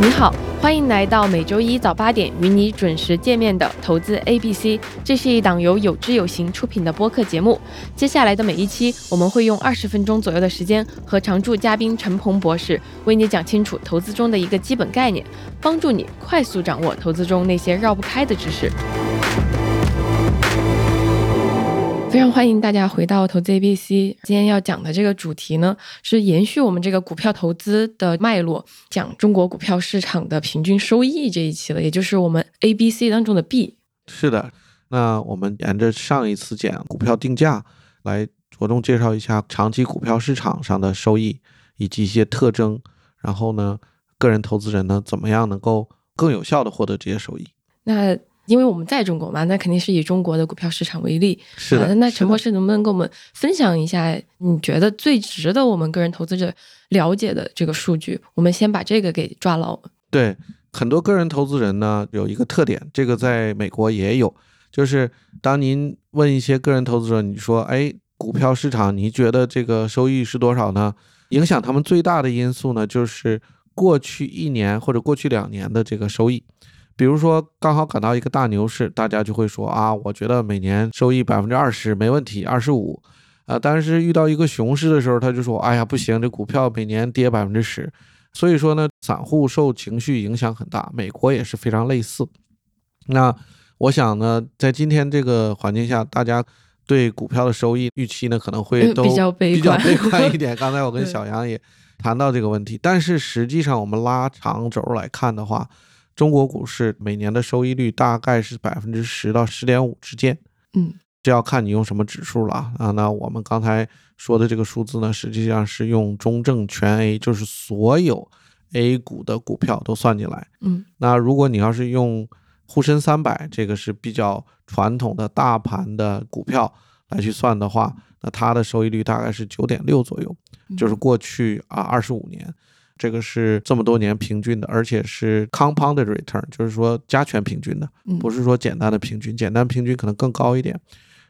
你好，欢迎来到每周一早八点与你准时见面的投资 A B C。这是一档由有知有行出品的播客节目。接下来的每一期，我们会用二十分钟左右的时间，和常驻嘉宾陈鹏博士为你讲清楚投资中的一个基本概念，帮助你快速掌握投资中那些绕不开的知识。非常欢迎大家回到投资 ABC。今天要讲的这个主题呢，是延续我们这个股票投资的脉络，讲中国股票市场的平均收益这一期了，也就是我们 ABC 当中的 B。是的，那我们沿着上一次讲股票定价来着重介绍一下长期股票市场上的收益以及一些特征，然后呢，个人投资人呢怎么样能够更有效的获得这些收益？那因为我们在中国嘛，那肯定是以中国的股票市场为例。是的，那陈博士能不能跟我们分享一下，你觉得最值得我们个人投资者了解的这个数据？我们先把这个给抓牢。对，很多个人投资人呢有一个特点，这个在美国也有，就是当您问一些个人投资者，你说，哎，股票市场你觉得这个收益是多少呢？影响他们最大的因素呢，就是过去一年或者过去两年的这个收益。比如说，刚好赶到一个大牛市，大家就会说啊，我觉得每年收益百分之二十没问题，二十五，啊，但是遇到一个熊市的时候，他就说，哎呀，不行，这股票每年跌百分之十。所以说呢，散户受情绪影响很大，美国也是非常类似。那我想呢，在今天这个环境下，大家对股票的收益预期呢，可能会都比较悲观一点。刚才我跟小杨也谈到这个问题，但是实际上我们拉长轴来看的话，中国股市每年的收益率大概是百分之十到十点五之间，嗯，这要看你用什么指数了啊。那我们刚才说的这个数字呢，实际上是用中证全 A，就是所有 A 股的股票都算进来，嗯。那如果你要是用沪深三百，这个是比较传统的大盘的股票来去算的话，那它的收益率大概是九点六左右，就是过去啊二十五年。这个是这么多年平均的，而且是 compounded return，就是说加权平均的，不是说简单的平均，简单平均可能更高一点。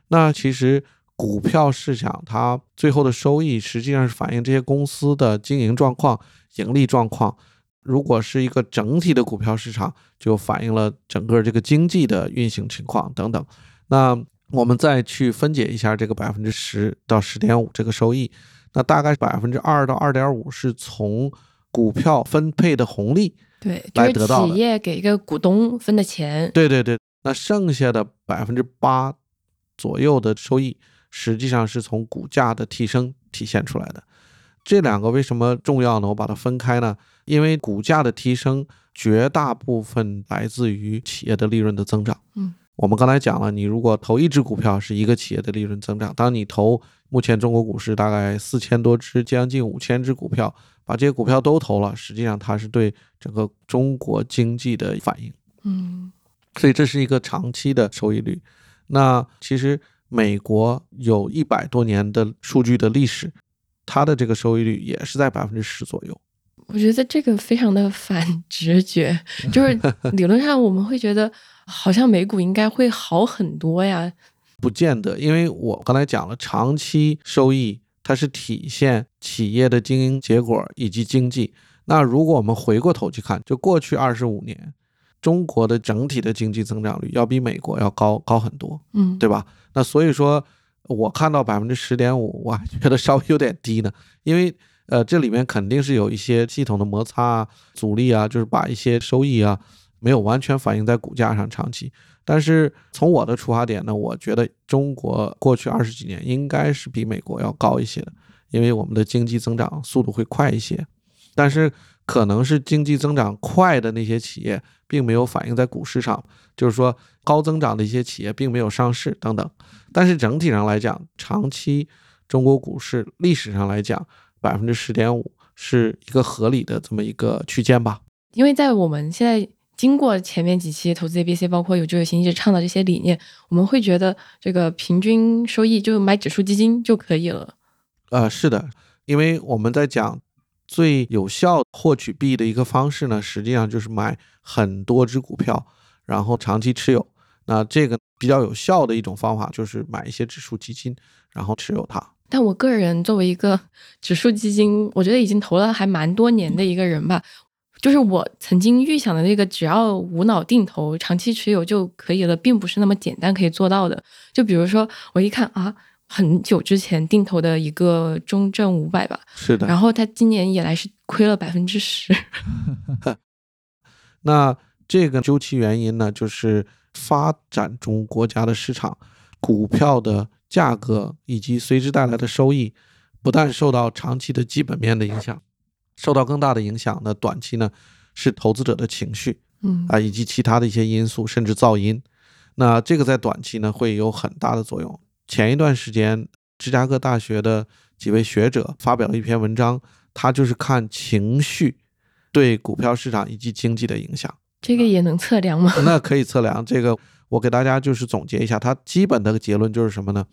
那其实股票市场它最后的收益实际上是反映这些公司的经营状况、盈利状况。如果是一个整体的股票市场，就反映了整个这个经济的运行情况等等。那我们再去分解一下这个百分之十到十点五这个收益，那大概百分之二到二点五是从股票分配的红利，对，来得到企业给一个股东分的钱，对对对。那剩下的百分之八左右的收益，实际上是从股价的提升体现出来的。这两个为什么重要呢？我把它分开呢？因为股价的提升绝大部分来自于企业的利润的增长。嗯，我们刚才讲了，你如果投一只股票是一个企业的利润增长，当你投目前中国股市大概四千多只，将近五千只股票。把这些股票都投了，实际上它是对整个中国经济的反应，嗯，所以这是一个长期的收益率。那其实美国有一百多年的数据的历史，它的这个收益率也是在百分之十左右。我觉得这个非常的反 直觉，就是理论上我们会觉得好像美股应该会好很多呀，不见得，因为我刚才讲了长期收益。它是体现企业的经营结果以及经济。那如果我们回过头去看，就过去二十五年，中国的整体的经济增长率要比美国要高高很多，嗯，对吧？那所以说，我看到百分之十点五，我还觉得稍微有点低呢，因为呃，这里面肯定是有一些系统的摩擦啊、阻力啊，就是把一些收益啊没有完全反映在股价上长期。但是从我的出发点呢，我觉得中国过去二十几年应该是比美国要高一些的，因为我们的经济增长速度会快一些。但是可能是经济增长快的那些企业并没有反映在股市上，就是说高增长的一些企业并没有上市等等。但是整体上来讲，长期中国股市历史上来讲，百分之十点五是一个合理的这么一个区间吧。因为在我们现在。经过前面几期投资 A B C，包括有就有行一直倡导这些理念，我们会觉得这个平均收益就买指数基金就可以了。呃，是的，因为我们在讲最有效获取币的一个方式呢，实际上就是买很多只股票，然后长期持有。那这个比较有效的一种方法就是买一些指数基金，然后持有它。但我个人作为一个指数基金，我觉得已经投了还蛮多年的一个人吧。就是我曾经预想的那个，只要无脑定投、长期持有就可以了，并不是那么简单可以做到的。就比如说，我一看啊，很久之前定投的一个中证五百吧，是的。然后它今年以来是亏了百分之十。那这个究其原因呢，就是发展中国家的市场股票的价格以及随之带来的收益，不但受到长期的基本面的影响，受到更大的影响呢，短期呢是投资者的情绪，嗯啊，以及其他的一些因素，甚至噪音。那这个在短期呢会有很大的作用。前一段时间，芝加哥大学的几位学者发表了一篇文章，他就是看情绪对股票市场以及经济的影响。这个也能测量吗？那可以测量。这个我给大家就是总结一下，它基本的结论就是什么呢？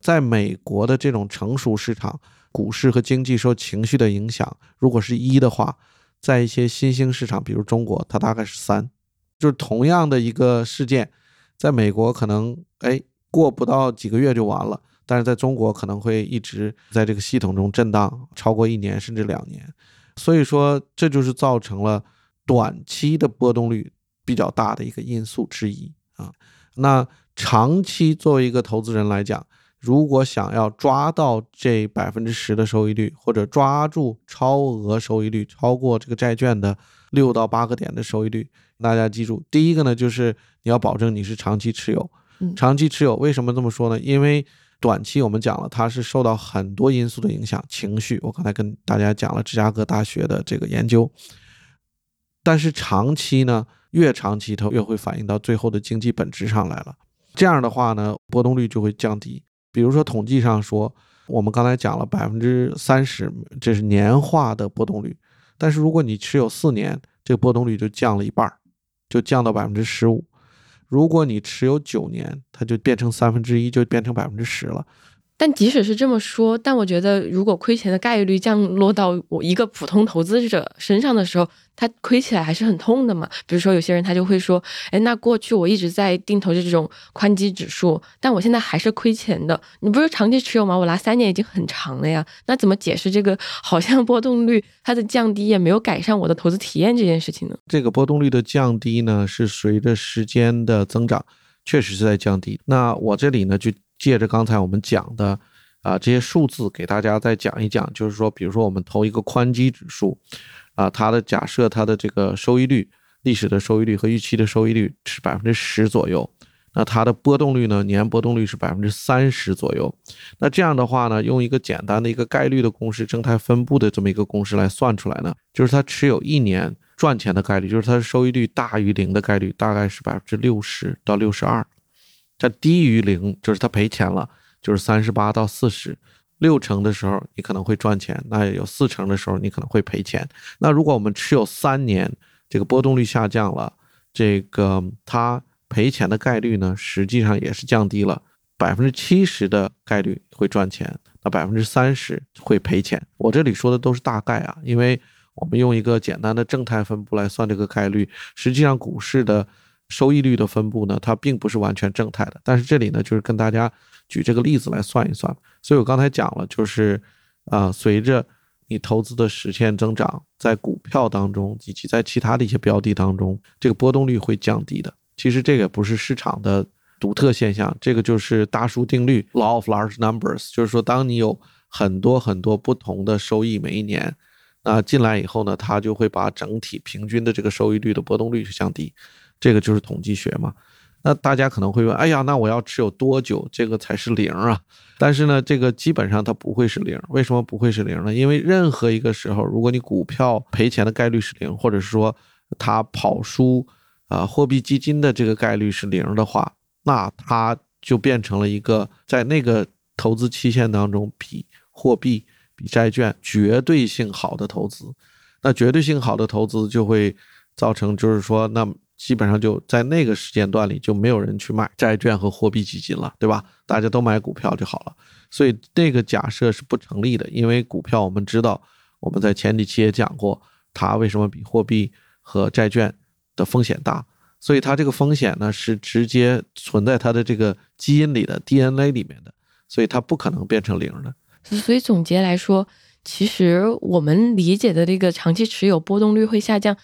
在美国的这种成熟市场，股市和经济受情绪的影响，如果是一的话，在一些新兴市场，比如中国，它大概是三。就是同样的一个事件，在美国可能哎过不到几个月就完了，但是在中国可能会一直在这个系统中震荡超过一年甚至两年。所以说，这就是造成了。短期的波动率比较大的一个因素之一啊，那长期作为一个投资人来讲，如果想要抓到这百分之十的收益率，或者抓住超额收益率超过这个债券的六到八个点的收益率，大家记住，第一个呢就是你要保证你是长期持有，长期持有为什么这么说呢？因为短期我们讲了，它是受到很多因素的影响，情绪，我刚才跟大家讲了芝加哥大学的这个研究。但是长期呢，越长期它越会反映到最后的经济本质上来了。这样的话呢，波动率就会降低。比如说统计上说，我们刚才讲了百分之三十，这是年化的波动率。但是如果你持有四年，这个波动率就降了一半，就降到百分之十五。如果你持有九年，它就变成三分之一，就变成百分之十了。但即使是这么说，但我觉得如果亏钱的概率降落到我一个普通投资者身上的时候，他亏起来还是很痛的嘛。比如说有些人他就会说，哎，那过去我一直在定投这种宽基指数，但我现在还是亏钱的。你不是长期持有吗？我拿三年已经很长了呀。那怎么解释这个好像波动率它的降低也没有改善我的投资体验这件事情呢？这个波动率的降低呢，是随着时间的增长，确实是在降低。那我这里呢就。借着刚才我们讲的啊这些数字，给大家再讲一讲，就是说，比如说我们投一个宽基指数，啊，它的假设它的这个收益率，历史的收益率和预期的收益率是百分之十左右，那它的波动率呢，年波动率是百分之三十左右。那这样的话呢，用一个简单的一个概率的公式，正态分布的这么一个公式来算出来呢，就是它持有一年赚钱的概率，就是它的收益率大于零的概率，大概是百分之六十到六十二。它低于零，就是它赔钱了，就是三十八到四十六成的时候，你可能会赚钱；那有四成的时候，你可能会赔钱。那如果我们持有三年，这个波动率下降了，这个它赔钱的概率呢，实际上也是降低了，百分之七十的概率会赚钱，那百分之三十会赔钱。我这里说的都是大概啊，因为我们用一个简单的正态分布来算这个概率，实际上股市的。收益率的分布呢，它并不是完全正态的。但是这里呢，就是跟大家举这个例子来算一算。所以我刚才讲了，就是啊，随着你投资的实现增长，在股票当中以及在其他的一些标的当中，这个波动率会降低的。其实这个不是市场的独特现象，这个就是大数定律 （Law of Large Numbers）。就是说，当你有很多很多不同的收益每一年啊进来以后呢，它就会把整体平均的这个收益率的波动率去降低。这个就是统计学嘛，那大家可能会问，哎呀，那我要持有多久，这个才是零啊？但是呢，这个基本上它不会是零。为什么不会是零呢？因为任何一个时候，如果你股票赔钱的概率是零，或者是说它跑输啊货币基金的这个概率是零的话，那它就变成了一个在那个投资期限当中比货币、比债券绝对性好的投资。那绝对性好的投资就会造成，就是说那。基本上就在那个时间段里，就没有人去买债券和货币基金了，对吧？大家都买股票就好了。所以那个假设是不成立的，因为股票我们知道，我们在前几期也讲过，它为什么比货币和债券的风险大？所以它这个风险呢是直接存在它的这个基因里的 DNA 里面的，所以它不可能变成零的。所以总结来说。其实我们理解的这个长期持有波动率会下降，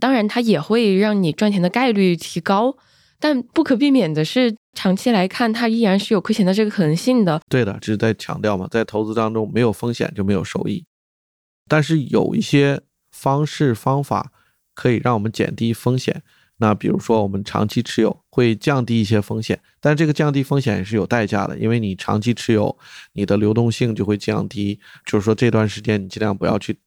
当然它也会让你赚钱的概率提高，但不可避免的是，长期来看它依然是有亏钱的这个可能性的。对的，这是在强调嘛，在投资当中没有风险就没有收益，但是有一些方式方法可以让我们减低风险。那比如说，我们长期持有会降低一些风险，但这个降低风险也是有代价的，因为你长期持有，你的流动性就会降低。就是说，这段时间你尽量不要去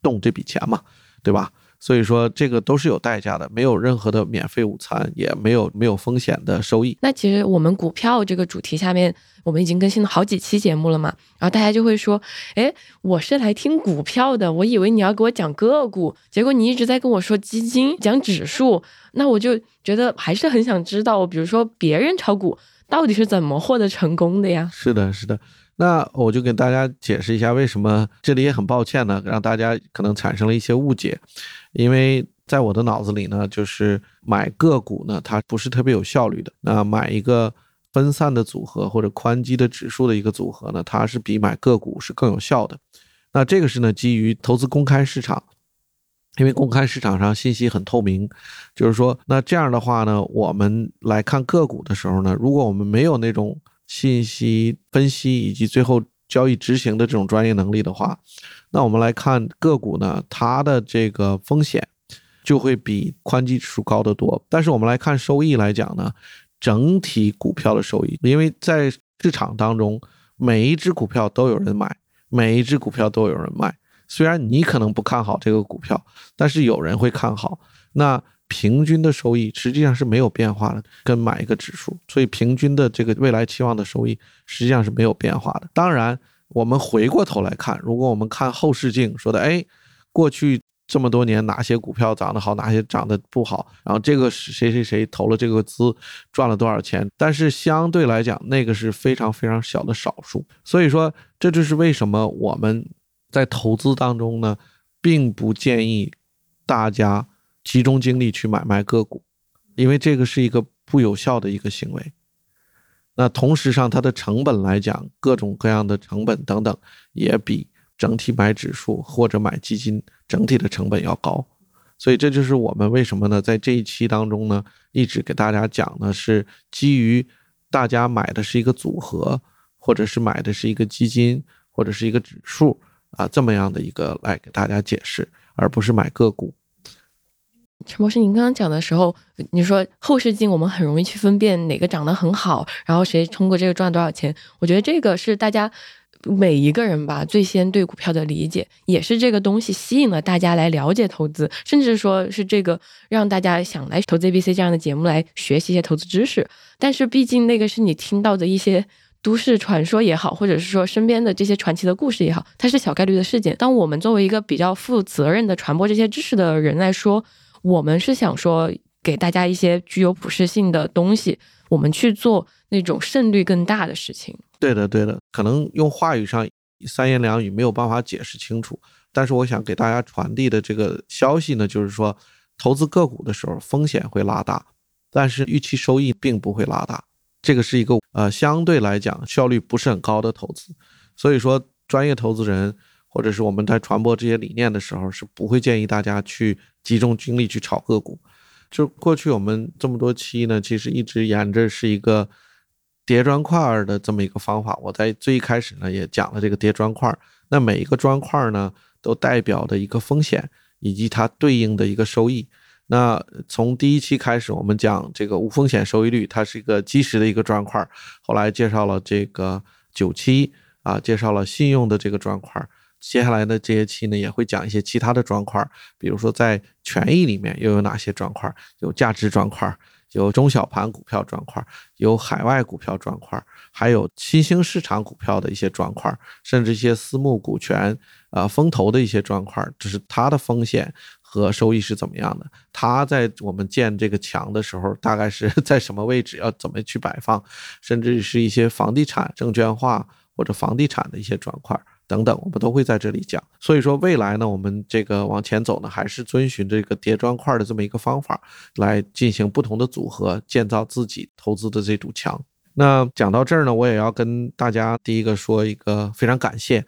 动这笔钱嘛，对吧？所以说，这个都是有代价的，没有任何的免费午餐，也没有没有风险的收益。那其实我们股票这个主题下面，我们已经更新了好几期节目了嘛，然后大家就会说，哎，我是来听股票的，我以为你要给我讲个股，结果你一直在跟我说基金，讲指数，那我就觉得还是很想知道，比如说别人炒股到底是怎么获得成功的呀？是的，是的。那我就给大家解释一下，为什么这里也很抱歉呢，让大家可能产生了一些误解。因为在我的脑子里呢，就是买个股呢，它不是特别有效率的。那买一个分散的组合或者宽基的指数的一个组合呢，它是比买个股是更有效的。那这个是呢，基于投资公开市场，因为公开市场上信息很透明，就是说，那这样的话呢，我们来看个股的时候呢，如果我们没有那种。信息分析以及最后交易执行的这种专业能力的话，那我们来看个股呢，它的这个风险就会比宽基指数高得多。但是我们来看收益来讲呢，整体股票的收益，因为在市场当中，每一只股票都有人买，每一只股票都有人卖。虽然你可能不看好这个股票，但是有人会看好。那平均的收益实际上是没有变化的，跟买一个指数，所以平均的这个未来期望的收益实际上是没有变化的。当然，我们回过头来看，如果我们看后视镜，说的哎，过去这么多年哪些股票涨得好，哪些涨得不好，然后这个谁谁谁投了这个资赚了多少钱，但是相对来讲，那个是非常非常小的少数。所以说，这就是为什么我们在投资当中呢，并不建议大家。集中精力去买卖个股，因为这个是一个不有效的一个行为。那同时上，它的成本来讲，各种各样的成本等等，也比整体买指数或者买基金整体的成本要高。所以这就是我们为什么呢，在这一期当中呢，一直给大家讲的是基于大家买的是一个组合，或者是买的是一个基金，或者是一个指数啊，这么样的一个来给大家解释，而不是买个股。陈博士，您刚刚讲的时候，你说后视镜我们很容易去分辨哪个长得很好，然后谁通过这个赚多少钱。我觉得这个是大家每一个人吧最先对股票的理解，也是这个东西吸引了大家来了解投资，甚至说是这个让大家想来投资 ABC 这样的节目来学习一些投资知识。但是毕竟那个是你听到的一些都市传说也好，或者是说身边的这些传奇的故事也好，它是小概率的事件。当我们作为一个比较负责任的传播这些知识的人来说，我们是想说，给大家一些具有普适性的东西，我们去做那种胜率更大的事情。对的，对的，可能用话语上三言两语没有办法解释清楚，但是我想给大家传递的这个消息呢，就是说，投资个股的时候风险会拉大，但是预期收益并不会拉大，这个是一个呃相对来讲效率不是很高的投资，所以说专业投资人。或者是我们在传播这些理念的时候，是不会建议大家去集中精力去炒个股。就过去我们这么多期呢，其实一直沿着是一个叠砖块的这么一个方法。我在最一开始呢也讲了这个叠砖块，那每一个砖块呢都代表的一个风险以及它对应的一个收益。那从第一期开始，我们讲这个无风险收益率，它是一个基石的一个砖块。后来介绍了这个九期啊，介绍了信用的这个砖块。接下来的这些期呢，也会讲一些其他的砖块，比如说在权益里面又有哪些砖块？有价值砖块，有中小盘股票砖块，有海外股票砖块，还有新兴市场股票的一些砖块，甚至一些私募股权、呃风投的一些砖块，就是它的风险和收益是怎么样的？它在我们建这个墙的时候，大概是在什么位置？要怎么去摆放？甚至是一些房地产、证券化或者房地产的一些砖块。等等，我们都会在这里讲。所以说，未来呢，我们这个往前走呢，还是遵循这个叠砖块的这么一个方法来进行不同的组合，建造自己投资的这堵墙。那讲到这儿呢，我也要跟大家第一个说一个非常感谢。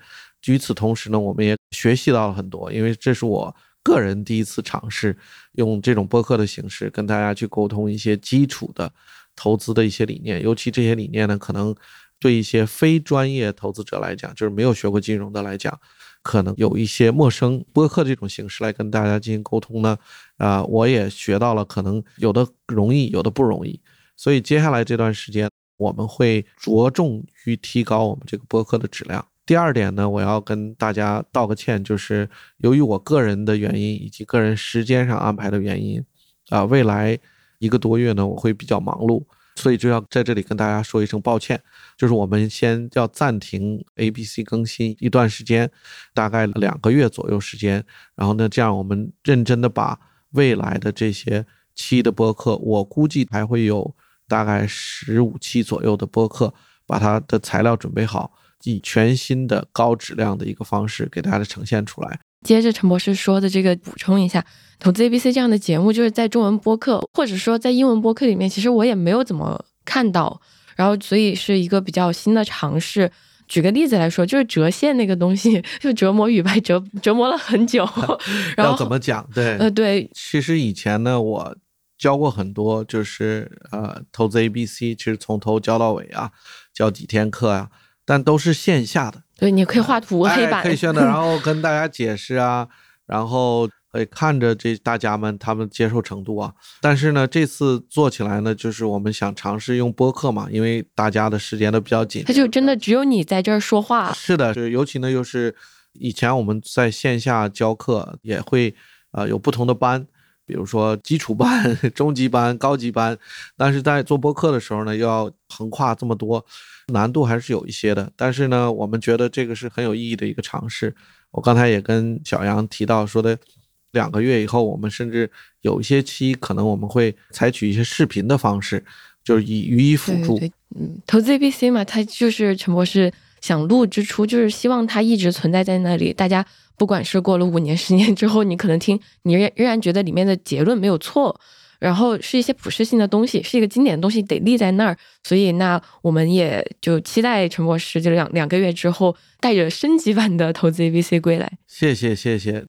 与此同时呢，我们也学习到了很多，因为这是我个人第一次尝试用这种播客的形式跟大家去沟通一些基础的投资的一些理念，尤其这些理念呢，可能对一些非专业投资者来讲，就是没有学过金融的来讲，可能有一些陌生。播客这种形式来跟大家进行沟通呢，啊，我也学到了，可能有的容易，有的不容易。所以接下来这段时间，我们会着重于提高我们这个播客的质量。第二点呢，我要跟大家道个歉，就是由于我个人的原因以及个人时间上安排的原因，啊，未来一个多月呢，我会比较忙碌，所以就要在这里跟大家说一声抱歉，就是我们先要暂停 A、B、C 更新一段时间，大概两个月左右时间，然后呢，这样我们认真的把未来的这些期的播客，我估计还会有大概十五期左右的播客，把它的材料准备好。以全新的高质量的一个方式给大家呈现出来。接着陈博士说的这个补充一下，投资 ABC 这样的节目就是在中文播客或者说在英文播客里面，其实我也没有怎么看到。然后所以是一个比较新的尝试。举个例子来说，就是折现那个东西，就折磨语白折折磨了很久。然后怎么讲？对，呃，对。其实以前呢，我教过很多，就是呃，投资 ABC，其实从头教到尾啊，教几天课啊。但都是线下的，对，你可以画图、黑板，可以选的，然后跟大家解释啊，然后可以看着这大家们他们接受程度啊。但是呢，这次做起来呢，就是我们想尝试用播客嘛，因为大家的时间都比较紧，他就真的只有你在这儿说话。是的，是，尤其呢又是以前我们在线下教课也会呃有不同的班。比如说基础班、中级班、高级班，但是在做播客的时候呢，又要横跨这么多，难度还是有一些的。但是呢，我们觉得这个是很有意义的一个尝试。我刚才也跟小杨提到说的，两个月以后，我们甚至有一些期可能我们会采取一些视频的方式，就是以予以辅助。嗯，投资 A B C 嘛，它就是陈博士想录之初，就是希望它一直存在在那里，大家。不管是过了五年、十年之后，你可能听，你仍仍然觉得里面的结论没有错，然后是一些普适性的东西，是一个经典的东西，得立在那儿。所以，那我们也就期待陈博士这两两个月之后，带着升级版的投资 A B C 归来。谢谢谢谢，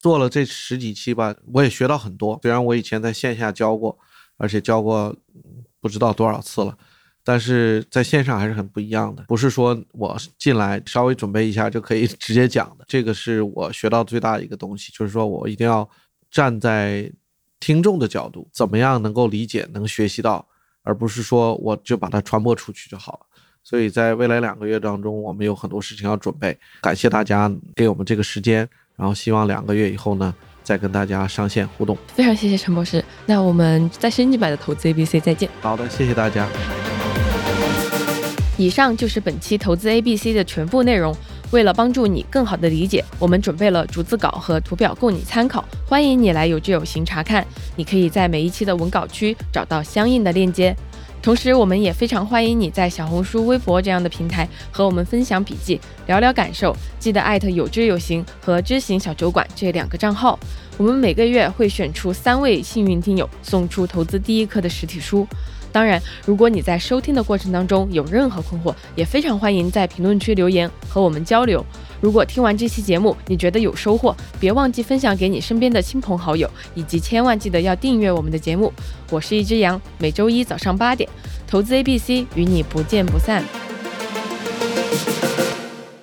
做了这十几期吧，我也学到很多。虽然我以前在线下教过，而且教过不知道多少次了。但是在线上还是很不一样的，不是说我进来稍微准备一下就可以 直接讲的。这个是我学到最大的一个东西，就是说我一定要站在听众的角度，怎么样能够理解、能学习到，而不是说我就把它传播出去就好了。所以在未来两个月当中，我们有很多事情要准备。感谢大家给我们这个时间，然后希望两个月以后呢，再跟大家上线互动。非常谢谢陈博士，那我们在升级版的投资 ABC 再见。好的，谢谢大家。以上就是本期投资 A B C 的全部内容。为了帮助你更好的理解，我们准备了逐字稿和图表供你参考。欢迎你来有知有行查看。你可以在每一期的文稿区找到相应的链接。同时，我们也非常欢迎你在小红书、微博这样的平台和我们分享笔记、聊聊感受。记得艾特有知有行和知行小酒馆这两个账号。我们每个月会选出三位幸运听友，送出投资第一课的实体书。当然，如果你在收听的过程当中有任何困惑，也非常欢迎在评论区留言和我们交流。如果听完这期节目你觉得有收获，别忘记分享给你身边的亲朋好友，以及千万记得要订阅我们的节目。我是一只羊，每周一早上八点，投资 A B C 与你不见不散。